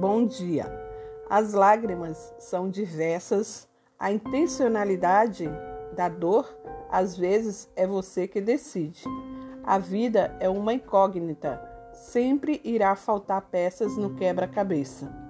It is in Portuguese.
Bom dia. As lágrimas são diversas, a intencionalidade da dor às vezes é você que decide. A vida é uma incógnita, sempre irá faltar peças no quebra-cabeça.